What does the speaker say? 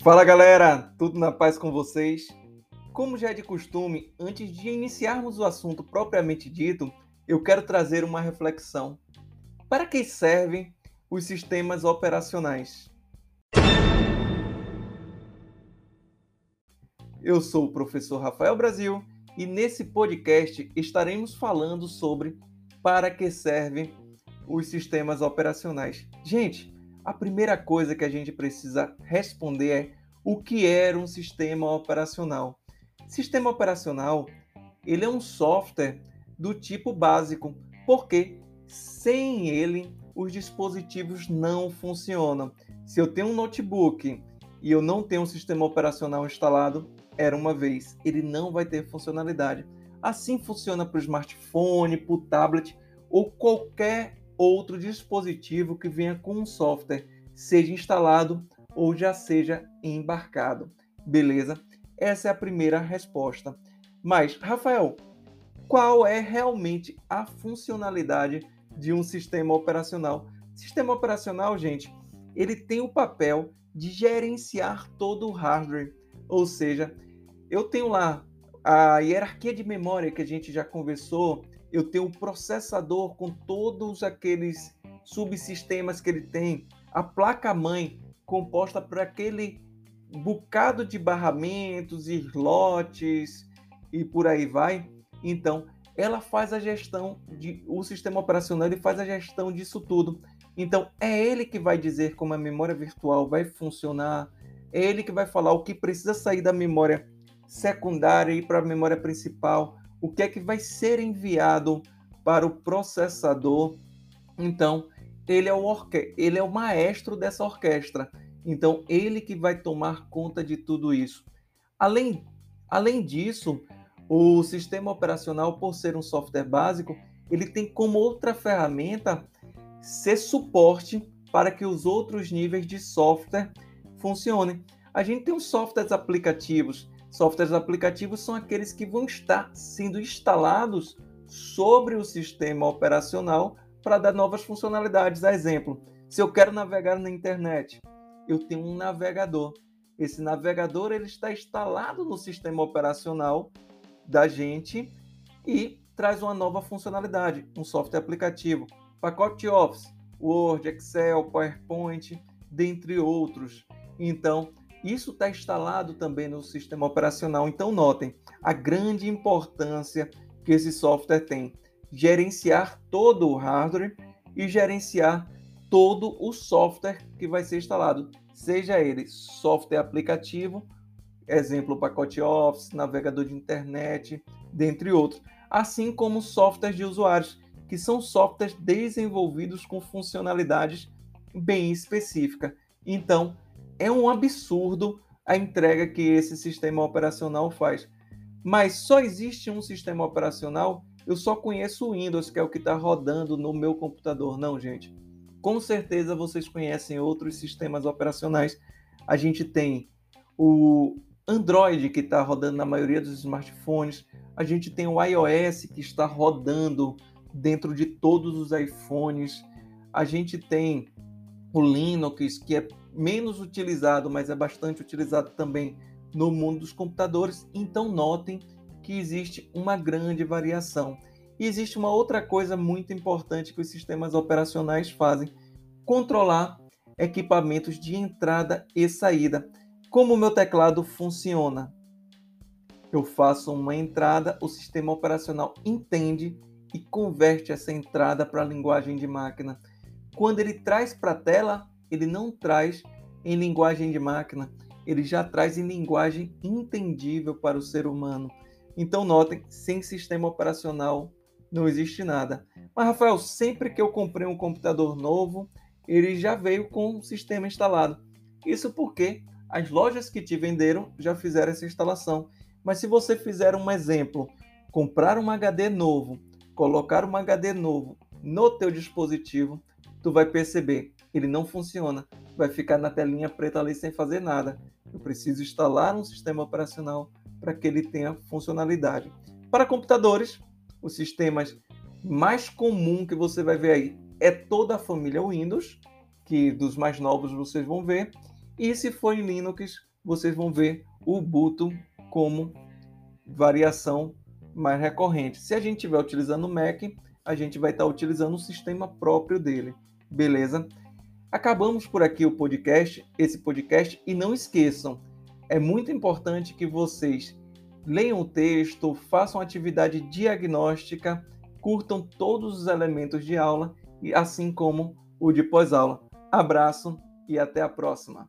Fala galera, tudo na paz com vocês? Como já é de costume, antes de iniciarmos o assunto propriamente dito, eu quero trazer uma reflexão. Para que servem os sistemas operacionais? Eu sou o professor Rafael Brasil e nesse podcast estaremos falando sobre para que servem os sistemas operacionais. Gente, a primeira coisa que a gente precisa responder é o que era um sistema operacional. Sistema operacional, ele é um software do tipo básico, porque sem ele os dispositivos não funcionam. Se eu tenho um notebook e eu não tenho um sistema operacional instalado, era uma vez, ele não vai ter funcionalidade. Assim funciona para o smartphone, para o tablet ou qualquer outro dispositivo que venha com um software, seja instalado ou já seja embarcado. Beleza? Essa é a primeira resposta. Mas, Rafael, qual é realmente a funcionalidade de um sistema operacional? Sistema operacional, gente, ele tem o papel de gerenciar todo o hardware, ou seja, eu tenho lá a hierarquia de memória que a gente já conversou, eu tenho o processador com todos aqueles subsistemas que ele tem, a placa-mãe composta por aquele bocado de barramentos, slots e por aí vai. Então, ela faz a gestão de o sistema operacional, ele faz a gestão disso tudo. Então, é ele que vai dizer como a memória virtual vai funcionar, é ele que vai falar o que precisa sair da memória secundária e para a memória principal, o que é que vai ser enviado para o processador. Então, ele é o, orque ele é o maestro dessa orquestra. Então, ele que vai tomar conta de tudo isso. Além, além disso, o sistema operacional, por ser um software básico, ele tem como outra ferramenta ser suporte para que os outros níveis de software funcionem. A gente tem os softwares aplicativos. Softwares aplicativos são aqueles que vão estar sendo instalados sobre o sistema operacional para dar novas funcionalidades. A exemplo, se eu quero navegar na internet, eu tenho um navegador. Esse navegador ele está instalado no sistema operacional da gente e traz uma nova funcionalidade, um software aplicativo, pacote Office, Word, Excel, PowerPoint, dentre outros. Então, isso está instalado também no sistema operacional. Então, notem a grande importância que esse software tem. Gerenciar todo o hardware e gerenciar todo o software que vai ser instalado, seja ele software aplicativo, exemplo pacote Office, navegador de internet, dentre outros, assim como softwares de usuários, que são softwares desenvolvidos com funcionalidades bem específicas. Então, é um absurdo a entrega que esse sistema operacional faz. Mas só existe um sistema operacional, eu só conheço o Windows, que é o que está rodando no meu computador. Não, gente. Com certeza vocês conhecem outros sistemas operacionais. A gente tem o Android, que está rodando na maioria dos smartphones. A gente tem o iOS, que está rodando dentro de todos os iPhones. A gente tem o Linux, que é menos utilizado, mas é bastante utilizado também no mundo dos computadores. Então, notem que existe uma grande variação. E existe uma outra coisa muito importante que os sistemas operacionais fazem: controlar equipamentos de entrada e saída. Como o meu teclado funciona? Eu faço uma entrada, o sistema operacional entende e converte essa entrada para a linguagem de máquina. Quando ele traz para a tela, ele não traz em linguagem de máquina, ele já traz em linguagem entendível para o ser humano. Então notem, sem sistema operacional não existe nada. Mas Rafael, sempre que eu comprei um computador novo, ele já veio com um sistema instalado. Isso porque as lojas que te venderam já fizeram essa instalação. Mas se você fizer um exemplo, comprar um HD novo, colocar um HD novo no teu dispositivo, tu vai perceber, ele não funciona. Vai ficar na telinha preta ali sem fazer nada. Eu preciso instalar um sistema operacional para que ele tenha funcionalidade. Para computadores, os sistemas mais comum que você vai ver aí é toda a família Windows, que dos mais novos vocês vão ver, e se for em Linux, vocês vão ver o Ubuntu como variação mais recorrente. Se a gente estiver utilizando o Mac, a gente vai estar utilizando o sistema próprio dele, beleza? Acabamos por aqui o podcast, esse podcast, e não esqueçam, é muito importante que vocês leiam o texto, façam atividade diagnóstica, curtam todos os elementos de aula, e assim como o de pós-aula. Abraço e até a próxima!